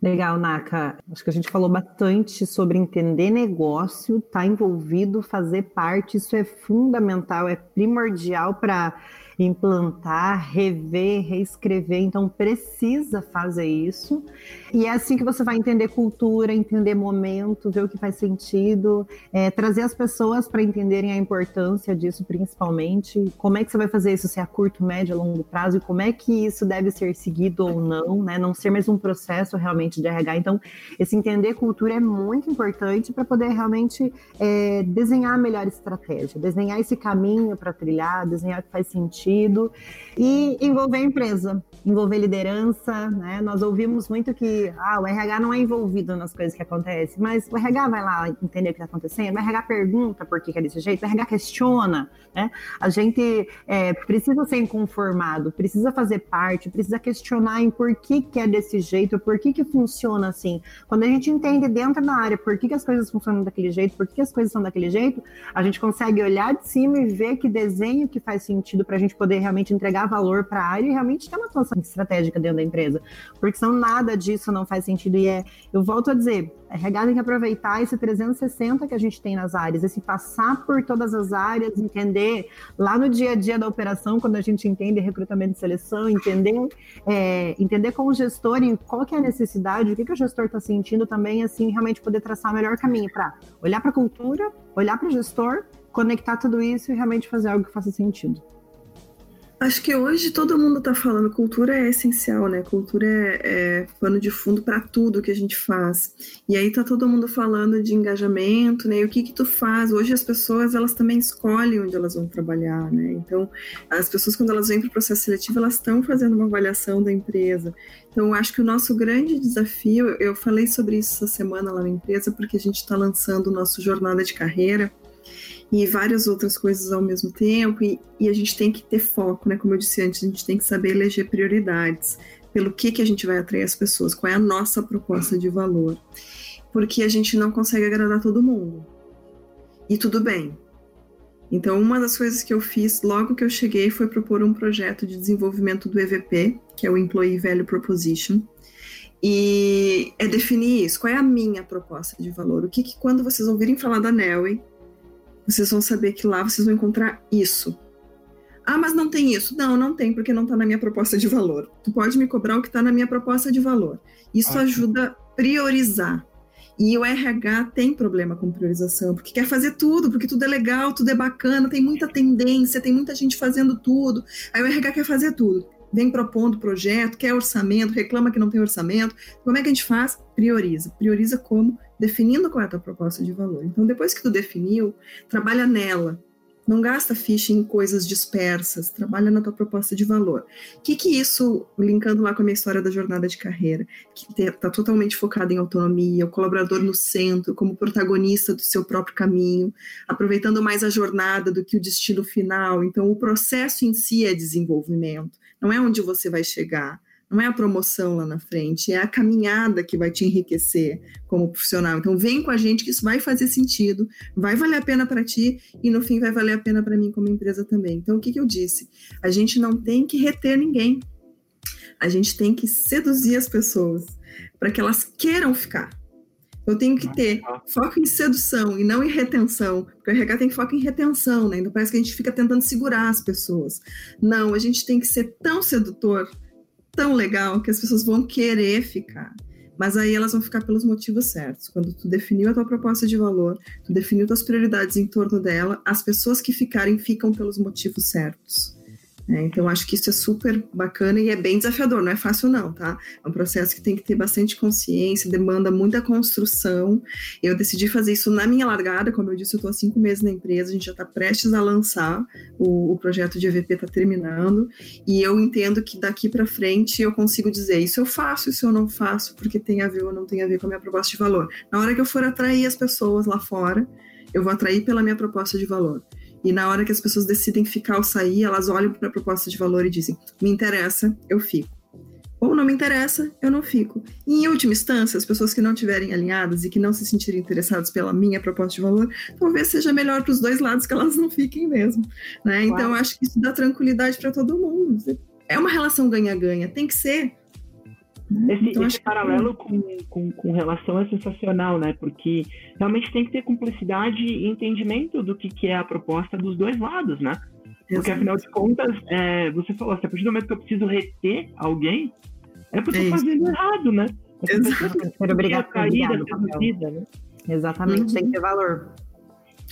Legal, Naka. Acho que a gente falou bastante sobre entender negócio, estar tá envolvido, fazer parte. Isso é fundamental, é primordial para implantar, rever, reescrever. Então, precisa fazer isso. E é assim que você vai entender cultura, entender momento, ver o que faz sentido, é, trazer as pessoas para entenderem a importância disso, principalmente. Como é que você vai fazer isso, se é a curto, médio, longo prazo, e como é que isso deve ser seguido ou não, né? Não ser mais um processo realmente de RH. Então, esse entender cultura é muito importante para poder realmente é, desenhar a melhor estratégia, desenhar esse caminho para trilhar, desenhar o que faz sentido e envolver a empresa, envolver liderança, né? Nós ouvimos muito que ah, o RH não é envolvido nas coisas que acontecem, mas o RH vai lá entender o que está acontecendo, o RH pergunta por que é desse jeito, o RH questiona, né? A gente é, precisa ser inconformado, precisa fazer parte, precisa questionar em por que, que é desse jeito, por que, que funciona assim. Quando a gente entende dentro da área por que, que as coisas funcionam daquele jeito, por que, que as coisas são daquele jeito, a gente consegue olhar de cima e ver que desenho que faz sentido para a gente poder realmente entregar valor para a área e realmente ter uma atuação estratégica dentro da empresa. Porque senão nada disso não faz sentido. E é, eu volto a dizer, a RH tem que aproveitar esse 360 que a gente tem nas áreas, esse passar por todas as áreas, entender lá no dia a dia da operação, quando a gente entende recrutamento e seleção, entender, é, entender com o gestor em qual que é a necessidade, o que, que o gestor está sentindo também, assim, realmente poder traçar o melhor caminho para olhar para a cultura, olhar para o gestor, conectar tudo isso e realmente fazer algo que faça sentido. Acho que hoje todo mundo está falando cultura é essencial, né? Cultura é, é pano de fundo para tudo que a gente faz. E aí tá todo mundo falando de engajamento, né? E o que que tu faz? Hoje as pessoas elas também escolhem onde elas vão trabalhar, né? Então as pessoas quando elas vêm para o processo seletivo elas estão fazendo uma avaliação da empresa. Então acho que o nosso grande desafio, eu falei sobre isso essa semana lá na empresa porque a gente está lançando o nosso jornada de carreira e várias outras coisas ao mesmo tempo, e, e, a gente tem que ter foco, né? Como eu disse antes, a gente tem que saber eleger prioridades, pelo que, que a gente vai atrair as pessoas, qual é a nossa proposta de valor. Porque a gente não consegue agradar todo mundo. E tudo bem. Então, uma das coisas que eu fiz logo que eu cheguei foi propor um projeto de desenvolvimento do EVP, que é o Employee Value Proposition, e é definir isso. Qual é a minha proposta de valor? O que, que quando vocês ouvirem falar da Nelway, vocês vão saber que lá vocês vão encontrar isso. Ah, mas não tem isso. Não, não tem, porque não está na minha proposta de valor. Tu pode me cobrar o que está na minha proposta de valor. Isso Ótimo. ajuda a priorizar. E o RH tem problema com priorização, porque quer fazer tudo, porque tudo é legal, tudo é bacana, tem muita tendência, tem muita gente fazendo tudo. Aí o RH quer fazer tudo. Vem propondo projeto, quer orçamento, reclama que não tem orçamento. Como é que a gente faz? Prioriza. Prioriza como? Definindo qual é a tua proposta de valor. Então, depois que tu definiu, trabalha nela. Não gasta ficha em coisas dispersas, trabalha na tua proposta de valor. O que que isso, linkando lá com a minha história da jornada de carreira, que está totalmente focada em autonomia, o colaborador no centro, como protagonista do seu próprio caminho, aproveitando mais a jornada do que o destino final. Então, o processo em si é desenvolvimento, não é onde você vai chegar, não é a promoção lá na frente, é a caminhada que vai te enriquecer como profissional. Então, vem com a gente que isso vai fazer sentido, vai valer a pena para ti e no fim vai valer a pena para mim como empresa também. Então, o que, que eu disse? A gente não tem que reter ninguém, a gente tem que seduzir as pessoas para que elas queiram ficar. Eu tenho que ter foco em sedução e não em retenção, porque o RH tem foco em retenção, né? Então parece que a gente fica tentando segurar as pessoas. Não, a gente tem que ser tão sedutor, tão legal, que as pessoas vão querer ficar. Mas aí elas vão ficar pelos motivos certos. Quando tu definiu a tua proposta de valor, tu definiu tuas prioridades em torno dela, as pessoas que ficarem ficam pelos motivos certos. É, então, acho que isso é super bacana e é bem desafiador, não é fácil não, tá? É um processo que tem que ter bastante consciência, demanda muita construção. Eu decidi fazer isso na minha largada, como eu disse, eu estou há cinco meses na empresa, a gente já está prestes a lançar, o, o, projeto de EVP está terminando, e eu entendo que daqui para frente eu consigo dizer isso eu faço, isso eu não faço, porque tem a ver ou não tem a ver com a minha proposta de valor. Na hora que eu for atrair as pessoas lá fora, eu vou atrair pela minha proposta de valor. E na hora que as pessoas decidem ficar ou sair, elas olham para a proposta de valor e dizem: me interessa, eu fico. Ou não me interessa, eu não fico. E, em última instância, as pessoas que não estiverem alinhadas e que não se sentirem interessadas pela minha proposta de valor, talvez seja melhor para os dois lados que elas não fiquem mesmo. Né? Claro. Então, acho que isso dá tranquilidade para todo mundo. É uma relação ganha-ganha, tem que ser. Esse, então, esse paralelo que... com, com, com, relação é sensacional, né? Porque realmente tem que ter cumplicidade e entendimento do que, que é a proposta dos dois lados, né? Porque afinal de contas, é, você falou, se a partir do momento que eu preciso reter alguém, é porque eu tô fazendo errado, né? Exato. Ser obrigado a vida, né? Exatamente, uhum. tem que ter valor.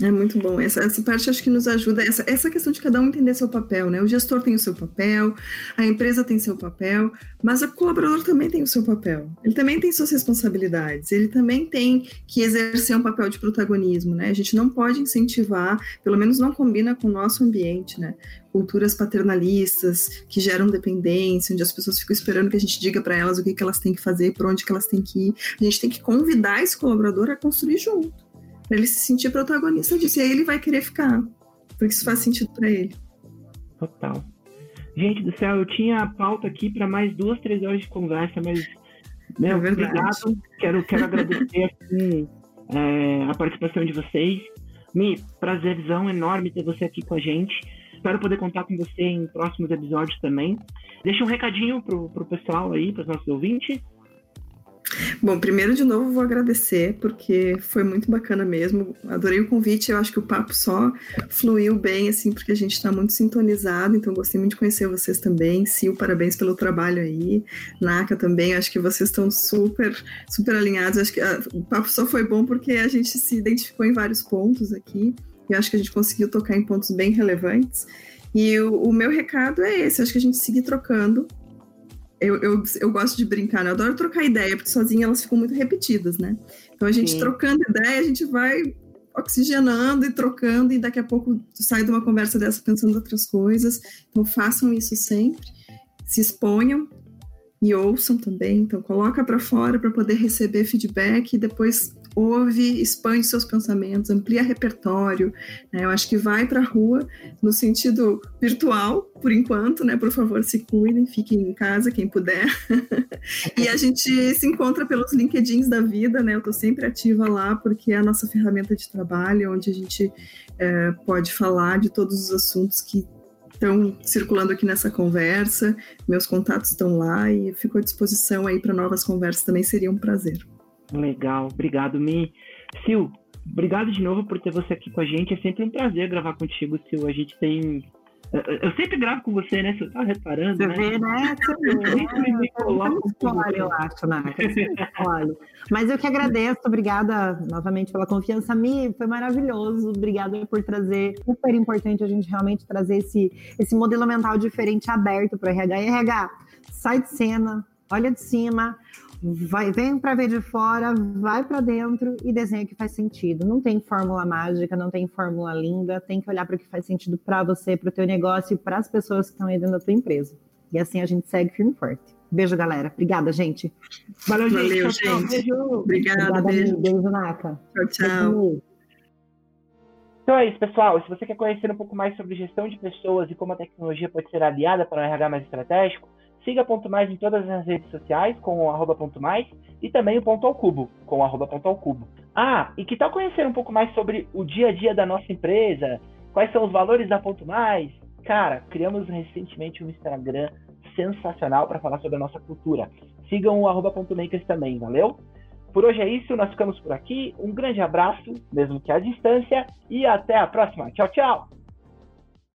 É muito bom. Essa, essa parte acho que nos ajuda, essa, essa questão de cada um entender seu papel, né? O gestor tem o seu papel, a empresa tem seu papel, mas o colaborador também tem o seu papel. Ele também tem suas responsabilidades, ele também tem que exercer um papel de protagonismo, né? A gente não pode incentivar, pelo menos não combina com o nosso ambiente, né? Culturas paternalistas que geram dependência, onde as pessoas ficam esperando que a gente diga para elas o que, que elas têm que fazer, por onde que elas têm que ir. A gente tem que convidar esse colaborador a construir junto para ele se sentir protagonista disso. E aí ele vai querer ficar, porque isso faz sentido para ele. Total. Gente do céu, eu tinha a pauta aqui para mais duas, três horas de conversa, mas meu, é obrigado. Quero, quero agradecer [LAUGHS] aqui, é, a participação de vocês. Mi, prazerzão enorme ter você aqui com a gente. Espero poder contar com você em próximos episódios também. Deixa um recadinho pro, pro pessoal aí, para os nossos ouvintes. Bom, primeiro de novo vou agradecer, porque foi muito bacana mesmo. Adorei o convite, eu acho que o papo só fluiu bem, assim, porque a gente está muito sintonizado, então gostei muito de conhecer vocês também. Sil, parabéns pelo trabalho aí. Naka também, acho que vocês estão super, super alinhados. Acho que a, o papo só foi bom porque a gente se identificou em vários pontos aqui, e acho que a gente conseguiu tocar em pontos bem relevantes. E o, o meu recado é esse, acho que a gente seguir trocando eu, eu, eu gosto de brincar, né? Eu adoro trocar ideia, porque sozinha elas ficam muito repetidas, né? Então a gente Sim. trocando ideia, a gente vai oxigenando e trocando, e daqui a pouco sai de uma conversa dessa pensando outras coisas. Então façam isso sempre, se exponham e ouçam também. Então coloca para fora para poder receber feedback e depois ouve, expande seus pensamentos, amplia repertório. Né? Eu acho que vai para a rua no sentido virtual, por enquanto, né? Por favor, se cuidem, fiquem em casa quem puder. [LAUGHS] e a gente se encontra pelos LinkedIns da vida, né? Eu estou sempre ativa lá porque é a nossa ferramenta de trabalho, onde a gente é, pode falar de todos os assuntos que estão circulando aqui nessa conversa. Meus contatos estão lá e fico à disposição aí para novas conversas também. Seria um prazer. Legal, obrigado, Mi. Sil, obrigado de novo por ter você aqui com a gente. É sempre um prazer gravar contigo, Sil. A gente tem. Eu sempre gravo com você, né? Você tá reparando, você né? Vê, né? Você né? escolhe, eu acho, né? Mas eu que agradeço, obrigada novamente pela confiança. Mi, foi maravilhoso. Obrigada por trazer. Super importante a gente realmente trazer esse, esse modelo mental diferente, aberto para RH. E RH, sai de cena, olha de cima vai, vem para ver de fora, vai para dentro e desenha o que faz sentido. Não tem fórmula mágica, não tem fórmula linda, tem que olhar para o que faz sentido para você, para o teu negócio e para as pessoas que estão aí dentro da tua empresa. E assim a gente segue firme e forte. Beijo, galera. Obrigada, gente. Valeu, gente. Valeu, gente. Beijo. Obrigada, Obrigada, beijo. Beijo, Naka. Tchau, tchau. Então é isso, pessoal. Se você quer conhecer um pouco mais sobre gestão de pessoas e como a tecnologia pode ser aliada para um RH mais estratégico, Siga Ponto Mais em todas as redes sociais com o arroba ponto mais e também o Ponto ao Cubo com o arroba ponto ao cubo. Ah, e que tal conhecer um pouco mais sobre o dia a dia da nossa empresa? Quais são os valores da Ponto Mais? Cara, criamos recentemente um Instagram sensacional para falar sobre a nossa cultura. Sigam o arroba ponto makers também, valeu? Por hoje é isso, nós ficamos por aqui. Um grande abraço, mesmo que à distância, e até a próxima. Tchau, tchau!